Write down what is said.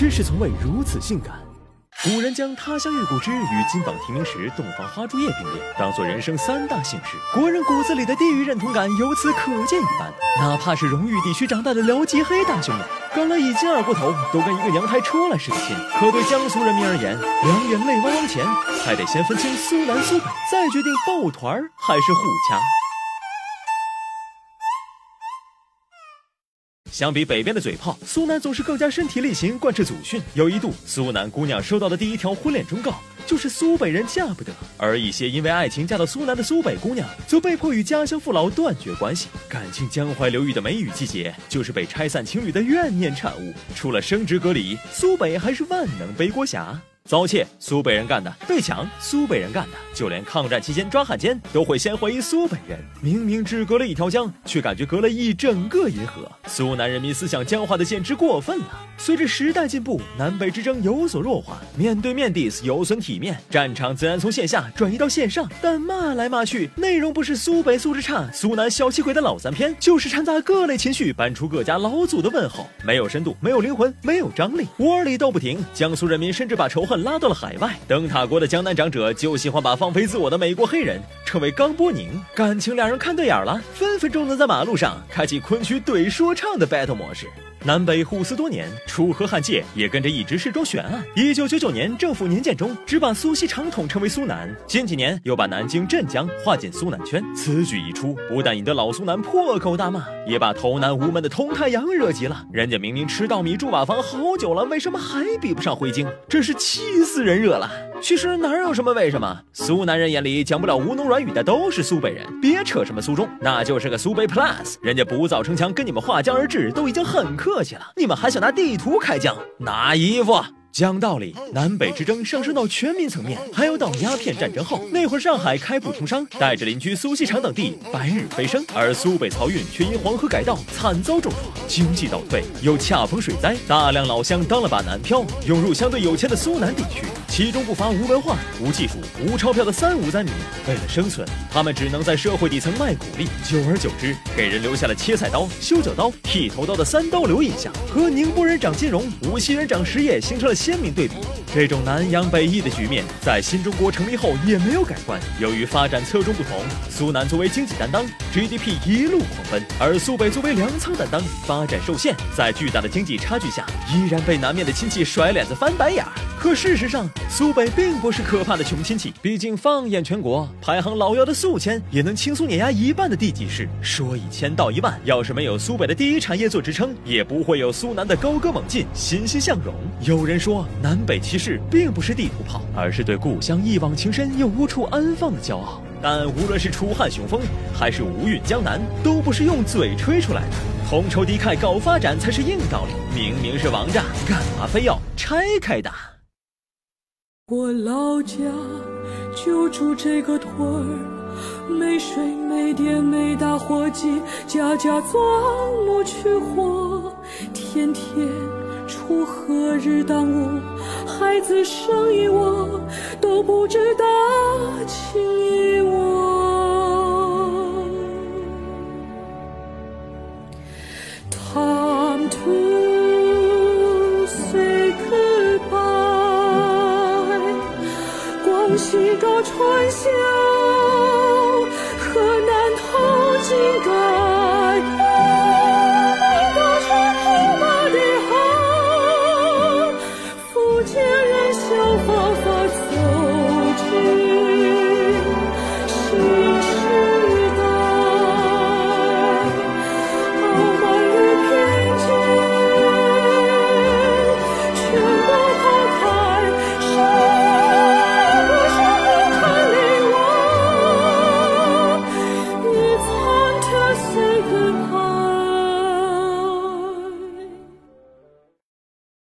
真是从未如此性感。古人将他乡遇故知与金榜题名时洞房花烛夜并列，当做人生三大幸事。国人骨子里的地域认同感由此可见一斑。哪怕是荣誉地区长大的辽吉黑大兄弟，刚来一斤二锅头都跟一个娘胎出来似的亲。可对江苏人民而言，两眼泪汪汪前，还得先分清苏南苏北，再决定抱团还是互掐。相比北边的嘴炮，苏南总是更加身体力行，贯彻祖训。有一度，苏南姑娘收到的第一条婚恋忠告就是苏北人嫁不得，而一些因为爱情嫁到苏南的苏北姑娘，则被迫与家乡父老断绝关系。感情江淮流域的梅雨季节，就是被拆散情侣的怨念产物。除了生殖隔离，苏北还是万能背锅侠。遭窃，苏北人干的；被抢，苏北人干的。就连抗战期间抓汉奸，都会先怀疑苏北人。明明只隔了一条江，却感觉隔了一整个银河。苏南人民思想僵化的简直过分了。随着时代进步，南北之争有所弱化，面对面 diss 有损体面，战场自然从线下转移到线上。但骂来骂去，内容不是苏北素质差、苏南小气鬼的老三篇，就是掺杂各类情绪，搬出各家老祖的问候，没有深度，没有灵魂，没有张力，窝里斗不停。江苏人民甚至把仇恨。拉到了海外，灯塔国的江南长者就喜欢把放飞自我的美国黑人称为刚波宁，感情两人看对眼了，分分钟能在马路上开启昆曲怼说唱的 battle 模式。南北互撕多年，楚河汉界也跟着一直是桩悬案。一九九九年，政府年鉴中只把苏锡常统称为苏南，近几年又把南京、镇江划进苏南圈。此举一出，不但引得老苏南破口大骂，也把投南无门的佟太阳惹急了。人家明明吃稻米住瓦房好久了，为什么还比不上回京？真是气死人热了。其实哪有什么为什么，苏南人眼里讲不了吴侬软语的都是苏北人，别扯什么苏中，那就是个苏北 plus。人家不造城墙跟你们划江而治，都已经很客气了，你们还想拿地图开疆？拿衣服。讲道理，南北之争上升到全民层面，还要到鸦片战争后，那会儿上海开埠通商，带着邻居苏锡常等地白日飞升，而苏北漕运却因黄河改道惨遭重创，经济倒退，又恰逢水灾，大量老乡当了把南漂，涌入相对有钱的苏南地区，其中不乏无文化、无技术、无钞票的三无灾民。为了生存，他们只能在社会底层卖苦力，久而久之，给人留下了切菜刀、修脚刀、剃头刀的三刀流印象，和宁波人长金融、无锡人长实业形成了。鲜明对比，这种南洋北移的局面在新中国成立后也没有改观。由于发展侧重不同，苏南作为经济担当，GDP 一路狂奔，而苏北作为粮仓担当，发展受限。在巨大的经济差距下，依然被南面的亲戚甩脸子、翻白眼。可事实上，苏北并不是可怕的穷亲戚。毕竟，放眼全国，排行老幺的宿迁也能轻松碾压一半的地级市。说一千道一万，要是没有苏北的第一产业做支撑，也不会有苏南的高歌猛进、欣欣向荣。有人说。南北歧是并不是地图炮，而是对故乡一往情深又无处安放的骄傲。但无论是楚汉雄风，还是吴韵江南，都不是用嘴吹出来的。同仇敌忾搞发展才是硬道理。明明是王炸，干嘛非要拆开打？我老家就住这个屯儿，没水没电没打火机，家家钻木取火，天天。出何日当午，孩子生一我都不知大情义我。Time to say goodbye，广西高传销，河南淘金港。